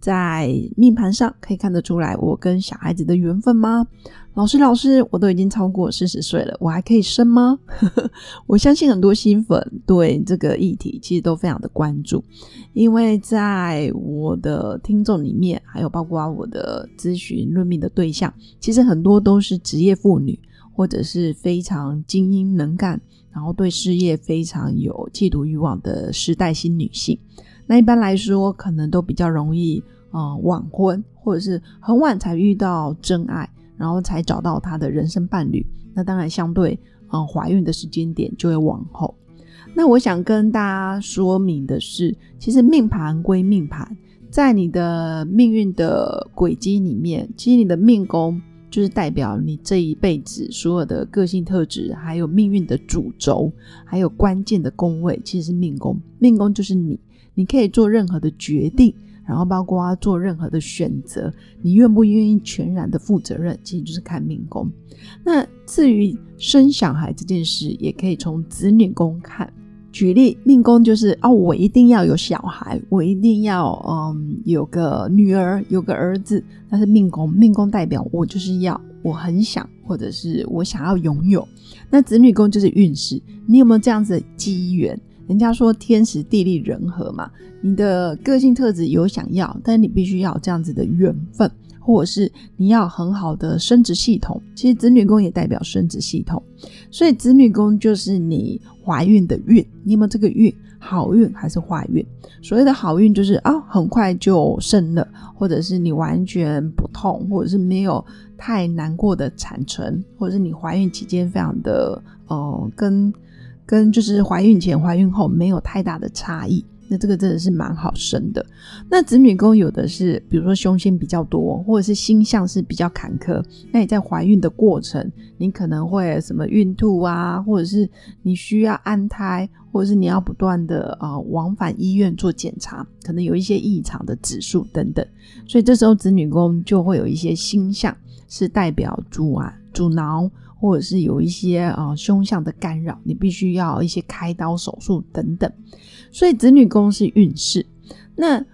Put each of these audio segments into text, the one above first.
在命盘上可以看得出来，我跟小孩子的缘分吗？老师，老师，我都已经超过四十岁了，我还可以生吗？我相信很多新粉对这个议题其实都非常的关注，因为在我的听众里面，还有包括我的咨询论命的对象，其实很多都是职业妇女，或者是非常精英能干，然后对事业非常有企图欲望的时代新女性。那一般来说，可能都比较容易，嗯，晚婚，或者是很晚才遇到真爱，然后才找到他的人生伴侣。那当然，相对，嗯，怀孕的时间点就会往后。那我想跟大家说明的是，其实命盘归命盘，在你的命运的轨迹里面，其实你的命宫就是代表你这一辈子所有的个性特质，还有命运的主轴，还有关键的宫位，其实是命宫。命宫就是你。你可以做任何的决定，然后包括做任何的选择，你愿不愿意全然的负责任，其实就是看命宫。那至于生小孩这件事，也可以从子女宫看。举例，命宫就是哦，我一定要有小孩，我一定要嗯有个女儿，有个儿子。但是命宫，命宫代表我就是要，我很想，或者是我想要拥有。那子女宫就是运势，你有没有这样子的机缘？人家说天时地利人和嘛，你的个性特质有想要，但你必须要这样子的缘分，或者是你要很好的生殖系统。其实子女宫也代表生殖系统，所以子女宫就是你怀孕的孕，你有没有这个孕？好运还是坏运？所谓的好运就是啊，很快就生了，或者是你完全不痛，或者是没有太难过的产程，或者是你怀孕期间非常的呃跟。跟就是怀孕前、怀孕后没有太大的差异，那这个真的是蛮好生的。那子女宫有的是，比如说凶星比较多，或者是星象是比较坎坷，那你在怀孕的过程，你可能会什么孕吐啊，或者是你需要安胎，或者是你要不断的啊往返医院做检查，可能有一些异常的指数等等，所以这时候子女宫就会有一些星象是代表阻啊阻挠。或者是有一些啊凶相的干扰，你必须要一些开刀手术等等。所以子女宫是运势。那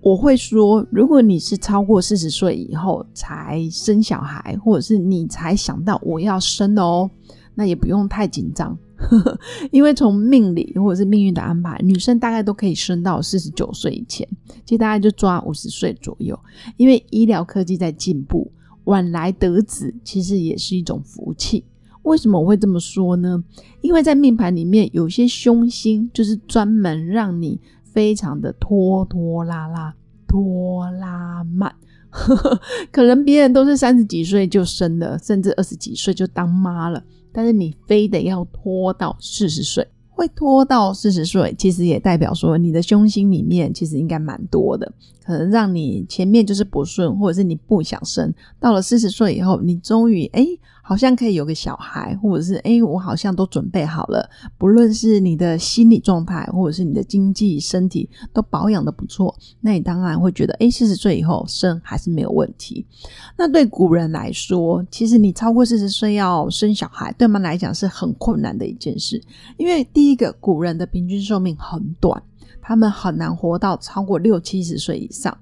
我会说，如果你是超过四十岁以后才生小孩，或者是你才想到我要生哦，那也不用太紧张，因为从命理或者是命运的安排，女生大概都可以生到四十九岁以前，其实大概就抓五十岁左右，因为医疗科技在进步。晚来得子其实也是一种福气。为什么我会这么说呢？因为在命盘里面有些凶星，就是专门让你非常的拖拖拉拉、拖拉慢。可能别人都是三十几岁就生了，甚至二十几岁就当妈了，但是你非得要拖到四十岁。会拖到四十岁，其实也代表说你的胸心里面其实应该蛮多的，可能让你前面就是不顺，或者是你不想生，到了四十岁以后，你终于哎。好像可以有个小孩，或者是哎，我好像都准备好了。不论是你的心理状态，或者是你的经济、身体都保养的不错，那你当然会觉得，哎，四十岁以后生还是没有问题。那对古人来说，其实你超过四十岁要生小孩，对他们来讲是很困难的一件事。因为第一个，古人的平均寿命很短，他们很难活到超过六七十岁以上。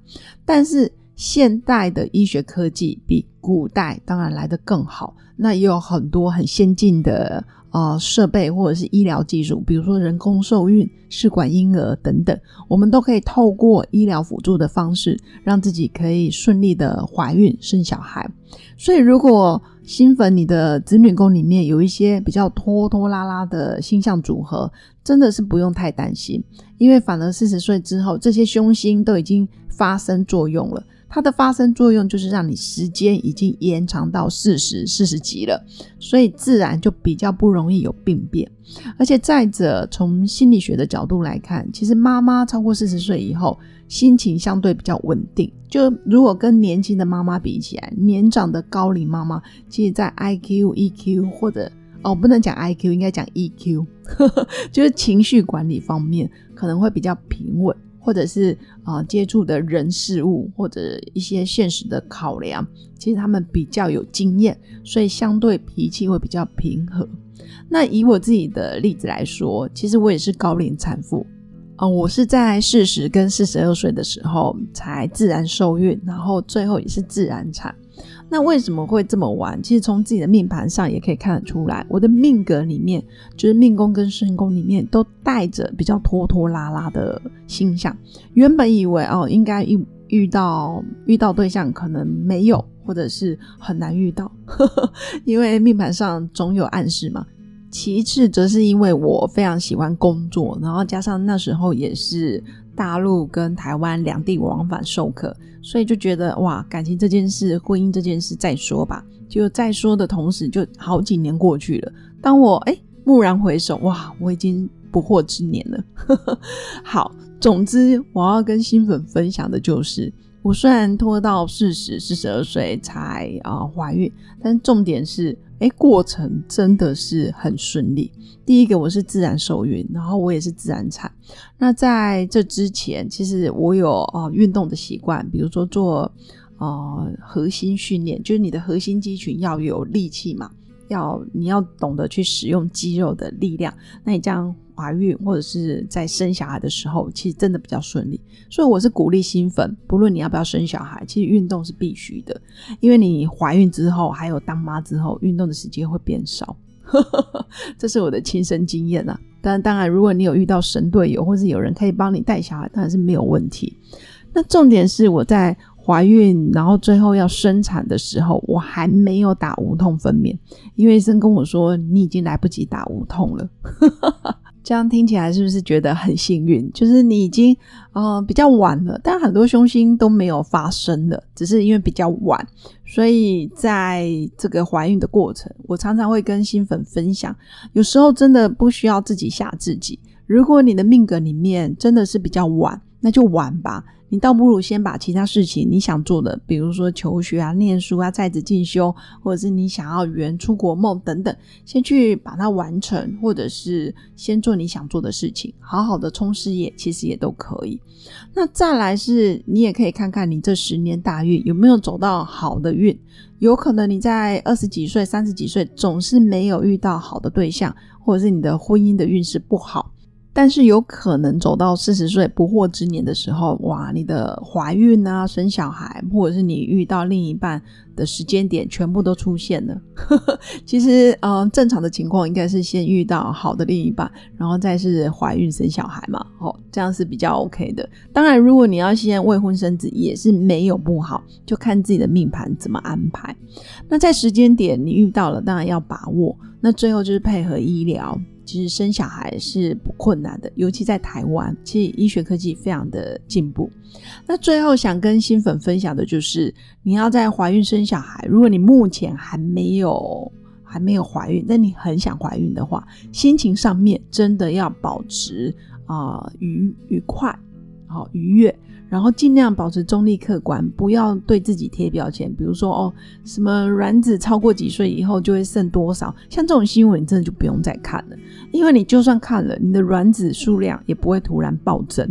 但是现代的医学科技比古代当然来得更好。那也有很多很先进的呃设备或者是医疗技术，比如说人工受孕、试管婴儿等等，我们都可以透过医疗辅助的方式，让自己可以顺利的怀孕生小孩。所以，如果新粉你的子女宫里面有一些比较拖拖拉拉的星象组合，真的是不用太担心，因为反而四十岁之后，这些凶星都已经发生作用了。它的发生作用就是让你时间已经延长到四十四十级了，所以自然就比较不容易有病变。而且再者，从心理学的角度来看，其实妈妈超过四十岁以后，心情相对比较稳定。就如果跟年轻的妈妈比起来，年长的高龄妈妈，其实在 I Q、E Q 或者哦，不能讲 I Q，应该讲 E Q，就是情绪管理方面可能会比较平稳。或者是啊，接触的人事物，或者一些现实的考量，其实他们比较有经验，所以相对脾气会比较平和。那以我自己的例子来说，其实我也是高龄产妇啊，我是在四十跟四十二岁的时候才自然受孕，然后最后也是自然产。那为什么会这么晚？其实从自己的命盘上也可以看得出来，我的命格里面，就是命宫跟身宫里面都带着比较拖拖拉拉的星象。原本以为哦，应该遇遇到遇到对象可能没有，或者是很难遇到，因为命盘上总有暗示嘛。其次，则是因为我非常喜欢工作，然后加上那时候也是。大陆跟台湾两地往返授课，所以就觉得哇，感情这件事、婚姻这件事再说吧。就再说的同时，就好几年过去了。当我哎蓦然回首，哇，我已经不惑之年了。好，总之我要跟新粉分享的就是，我虽然拖到四十、四十二岁才啊怀孕，但重点是。哎，过程真的是很顺利。第一个，我是自然受孕，然后我也是自然产。那在这之前，其实我有啊运动的习惯，比如说做呃核心训练，就是你的核心肌群要有力气嘛。要你要懂得去使用肌肉的力量，那你这样怀孕或者是在生小孩的时候，其实真的比较顺利。所以我是鼓励新粉，不论你要不要生小孩，其实运动是必须的，因为你怀孕之后还有当妈之后，运动的时间会变少。这是我的亲身经验啊。但当然，如果你有遇到神队友，或是有人可以帮你带小孩，当然是没有问题。那重点是我在。怀孕，然后最后要生产的时候，我还没有打无痛分娩，因为医生跟我说你已经来不及打无痛了。这样听起来是不是觉得很幸运？就是你已经呃比较晚了，但很多凶星都没有发生的，只是因为比较晚。所以在这个怀孕的过程，我常常会跟新粉分享，有时候真的不需要自己吓自己。如果你的命格里面真的是比较晚，那就晚吧。你倒不如先把其他事情你想做的，比如说求学啊、念书啊、在职进修，或者是你想要圆出国梦等等，先去把它完成，或者是先做你想做的事情，好好的冲事业，其实也都可以。那再来是，你也可以看看你这十年大运有没有走到好的运，有可能你在二十几岁、三十几岁总是没有遇到好的对象，或者是你的婚姻的运势不好。但是有可能走到四十岁不惑之年的时候，哇，你的怀孕啊、生小孩，或者是你遇到另一半的时间点，全部都出现了。其实，呃，正常的情况应该是先遇到好的另一半，然后再是怀孕生小孩嘛，哦，这样是比较 OK 的。当然，如果你要先未婚生子，也是没有不好，就看自己的命盘怎么安排。那在时间点你遇到了，当然要把握。那最后就是配合医疗。其实生小孩是不困难的，尤其在台湾，其实医学科技非常的进步。那最后想跟新粉分享的就是，你要在怀孕生小孩，如果你目前还没有还没有怀孕，但你很想怀孕的话，心情上面真的要保持啊愉愉快，好愉悦。然后尽量保持中立客观，不要对自己贴标签。比如说哦，什么卵子超过几岁以后就会剩多少，像这种新闻，你真的就不用再看了，因为你就算看了，你的卵子数量也不会突然暴增。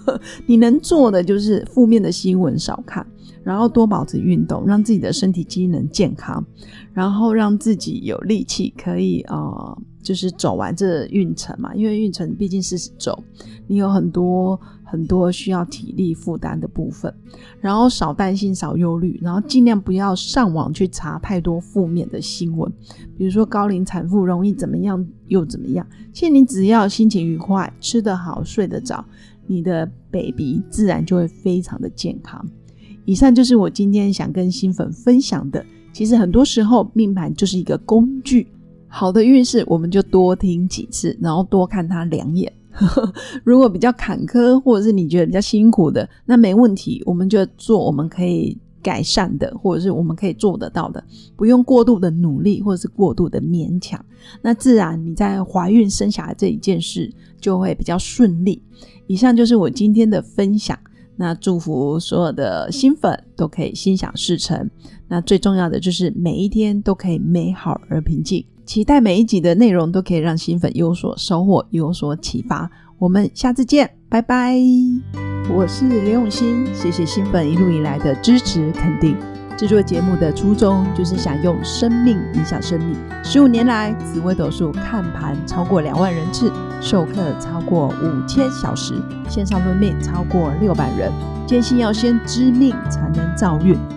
你能做的就是负面的新闻少看，然后多保持运动，让自己的身体机能健康，然后让自己有力气可以啊，就是走完这运程嘛。因为运程毕竟是走，你有很多。很多需要体力负担的部分，然后少担心、少忧虑，然后尽量不要上网去查太多负面的新闻，比如说高龄产妇容易怎么样又怎么样。其实你只要心情愉快、吃得好、睡得着，你的 baby 自然就会非常的健康。以上就是我今天想跟新粉分享的。其实很多时候命盘就是一个工具，好的运势我们就多听几次，然后多看它两眼。如果比较坎坷，或者是你觉得比较辛苦的，那没问题，我们就做我们可以改善的，或者是我们可以做得到的，不用过度的努力，或者是过度的勉强。那自然你在怀孕生小孩这一件事就会比较顺利。以上就是我今天的分享。那祝福所有的新粉都可以心想事成。那最重要的就是每一天都可以美好而平静。期待每一集的内容都可以让新粉有所收获，有所启发。我们下次见，拜拜。我是刘永新，谢谢新粉一路以来的支持肯定。制作节目的初衷就是想用生命影响生命。十五年来，紫微斗数看盘超过两万人次，授课超过五千小时，线上论命超过六百人。坚信要先知命才能造运，